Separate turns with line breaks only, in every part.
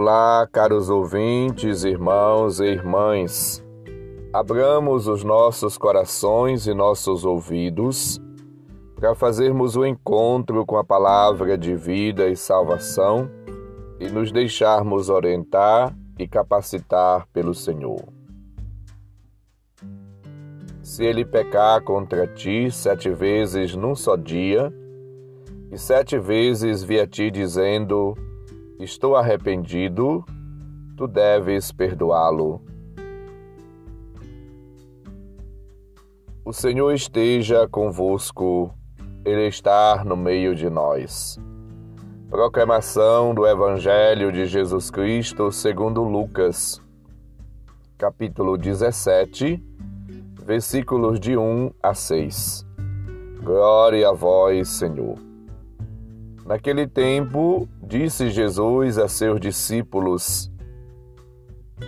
Olá, caros ouvintes, irmãos e irmãs. Abramos os nossos corações e nossos ouvidos para fazermos o encontro com a palavra de vida e salvação e nos deixarmos orientar e capacitar pelo Senhor. Se ele pecar contra ti sete vezes num só dia, e sete vezes vier a ti dizendo: Estou arrependido, tu deves perdoá-lo. O Senhor esteja convosco, Ele está no meio de nós. Proclamação do Evangelho de Jesus Cristo segundo Lucas, capítulo 17, versículos de 1 a 6. Glória a vós, Senhor. Naquele tempo, disse Jesus a seus discípulos: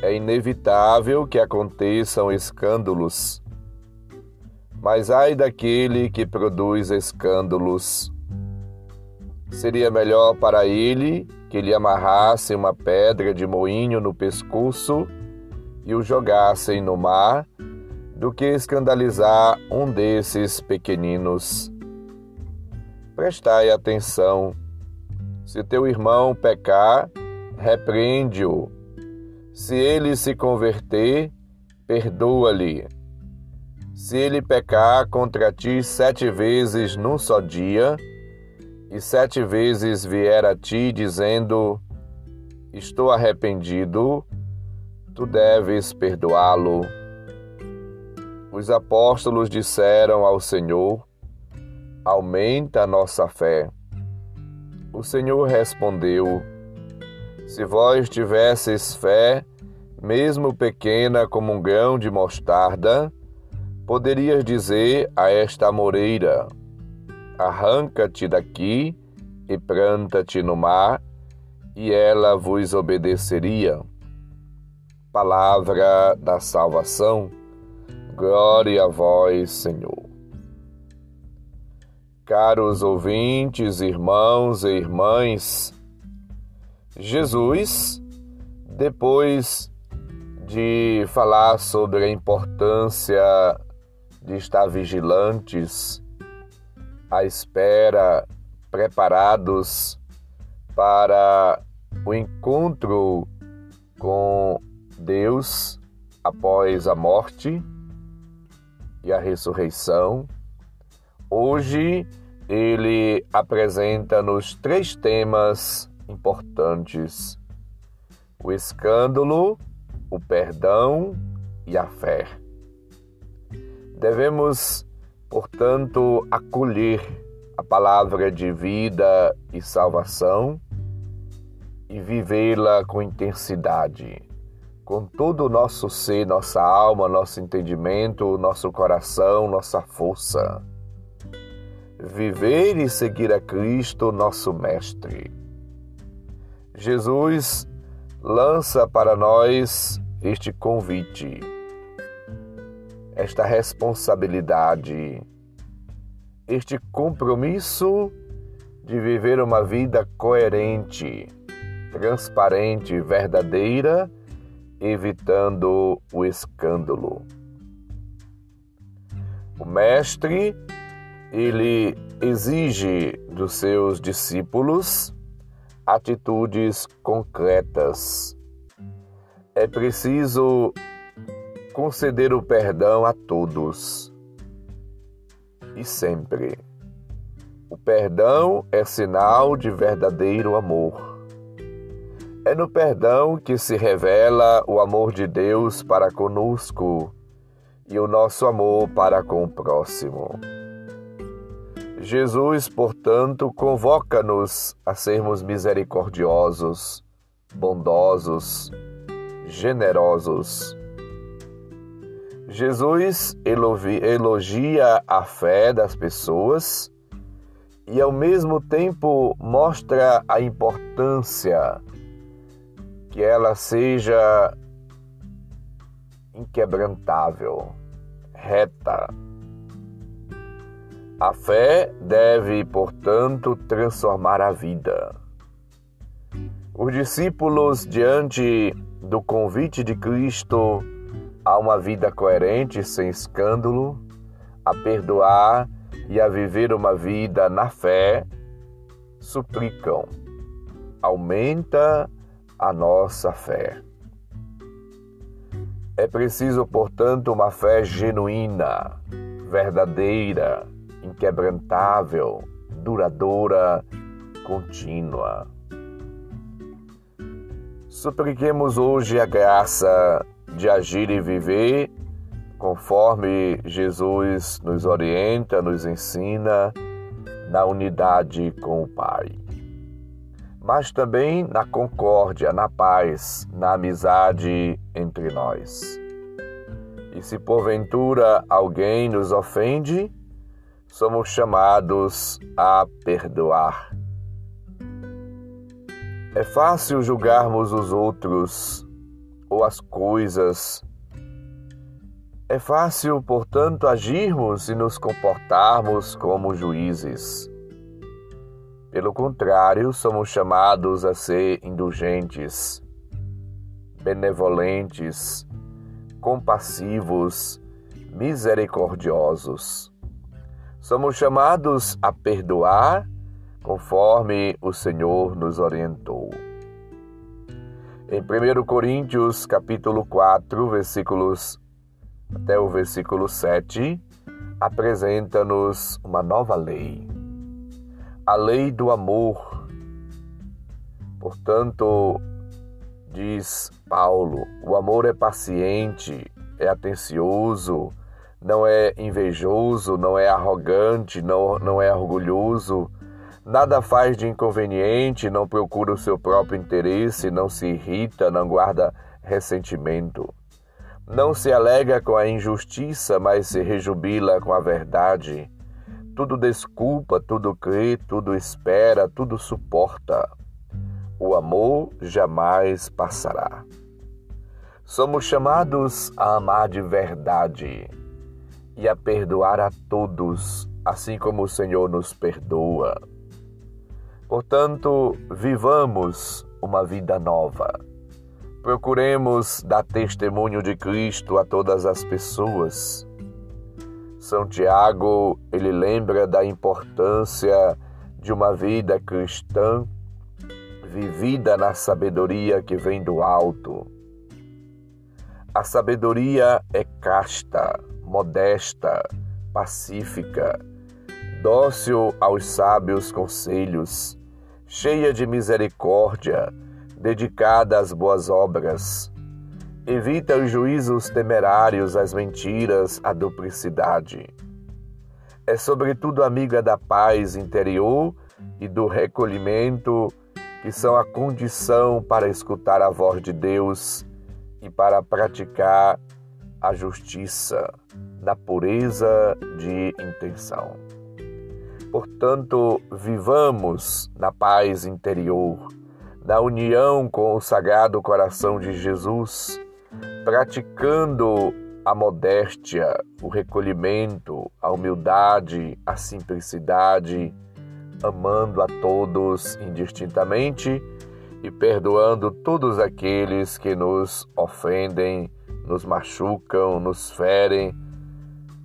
É inevitável que aconteçam escândalos, mas ai daquele que produz escândalos. Seria melhor para ele que lhe amarrassem uma pedra de moinho no pescoço e o jogassem no mar, do que escandalizar um desses pequeninos. Prestai atenção. Se teu irmão pecar, repreende-o. Se ele se converter, perdoa-lhe. Se ele pecar contra ti sete vezes num só dia, e sete vezes vier a ti dizendo: Estou arrependido, tu deves perdoá-lo. Os apóstolos disseram ao Senhor: aumenta a nossa fé. O Senhor respondeu: Se vós tivesseis fé, mesmo pequena como um grão de mostarda, poderias dizer a esta moreira: Arranca-te daqui e planta-te no mar, e ela vos obedeceria. Palavra da salvação. Glória a vós, Senhor. Caros ouvintes, irmãos e irmãs, Jesus, depois de falar sobre a importância de estar vigilantes, à espera, preparados para o encontro com Deus após a morte e a ressurreição, hoje ele apresenta-nos três temas importantes: o escândalo, o perdão e a fé. Devemos, portanto, acolher a palavra de vida e salvação e vivê-la com intensidade, com todo o nosso ser, nossa alma, nosso entendimento, nosso coração, nossa força viver e seguir a Cristo, nosso Mestre. Jesus lança para nós este convite, esta responsabilidade, este compromisso de viver uma vida coerente, transparente, verdadeira, evitando o escândalo. O Mestre ele exige dos seus discípulos atitudes concretas. É preciso conceder o perdão a todos e sempre. O perdão é sinal de verdadeiro amor. É no perdão que se revela o amor de Deus para conosco e o nosso amor para com o próximo. Jesus, portanto, convoca-nos a sermos misericordiosos, bondosos, generosos. Jesus elogia a fé das pessoas e, ao mesmo tempo, mostra a importância que ela seja inquebrantável, reta, a fé deve, portanto, transformar a vida. Os discípulos, diante do convite de Cristo a uma vida coerente, sem escândalo, a perdoar e a viver uma vida na fé, suplicam: aumenta a nossa fé. É preciso, portanto, uma fé genuína, verdadeira, inquebrantável, duradoura, contínua. Supliquemos hoje a graça de agir e viver conforme Jesus nos orienta, nos ensina, na unidade com o Pai. Mas também na concórdia, na paz, na amizade entre nós. E se porventura alguém nos ofende, somos chamados a perdoar é fácil julgarmos os outros ou as coisas. É fácil, portanto, agirmos e nos comportarmos como juízes. Pelo contrário, somos chamados a ser indulgentes, benevolentes, compassivos, misericordiosos. Somos chamados a perdoar conforme o Senhor nos orientou. Em 1 Coríntios, capítulo 4, versículos até o versículo 7, apresenta-nos uma nova lei. A lei do amor. Portanto, diz Paulo, o amor é paciente, é atencioso, não é invejoso, não é arrogante, não, não é orgulhoso, Nada faz de inconveniente, não procura o seu próprio interesse, não se irrita, não guarda ressentimento. Não se alega com a injustiça, mas se rejubila com a verdade. Tudo desculpa, tudo crê, tudo espera, tudo suporta. O amor jamais passará. Somos chamados a amar de verdade e a perdoar a todos, assim como o Senhor nos perdoa. Portanto, vivamos uma vida nova. Procuremos dar testemunho de Cristo a todas as pessoas. São Tiago, ele lembra da importância de uma vida cristã vivida na sabedoria que vem do alto. A sabedoria é casta, modesta, pacífica, dócil aos sábios conselhos cheia de misericórdia, dedicada às boas obras. Evita os juízos temerários, as mentiras, a duplicidade. É sobretudo amiga da paz interior e do recolhimento, que são a condição para escutar a voz de Deus e para praticar a justiça na pureza de intenção. Portanto, vivamos na paz interior, na união com o Sagrado Coração de Jesus, praticando a modéstia, o recolhimento, a humildade, a simplicidade, amando a todos indistintamente e perdoando todos aqueles que nos ofendem, nos machucam, nos ferem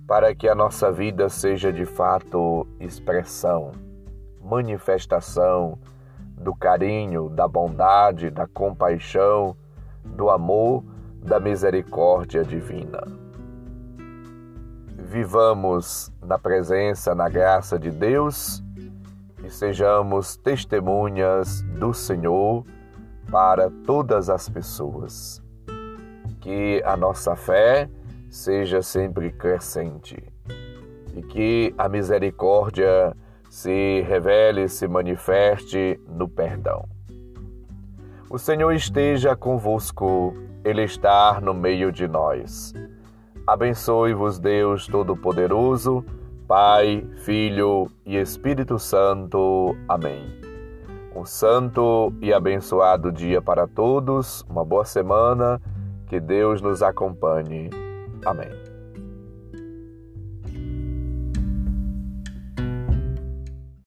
para que a nossa vida seja de fato expressão, manifestação do carinho, da bondade, da compaixão, do amor, da misericórdia divina. Vivamos na presença, na graça de Deus e sejamos testemunhas do Senhor para todas as pessoas. Que a nossa fé seja sempre crescente e que a misericórdia se revele, se manifeste no perdão. O Senhor esteja convosco, Ele está no meio de nós. Abençoe-vos, Deus Todo-Poderoso, Pai, Filho e Espírito Santo. Amém. Um santo e abençoado dia para todos, uma boa semana, que Deus nos acompanhe. Amém.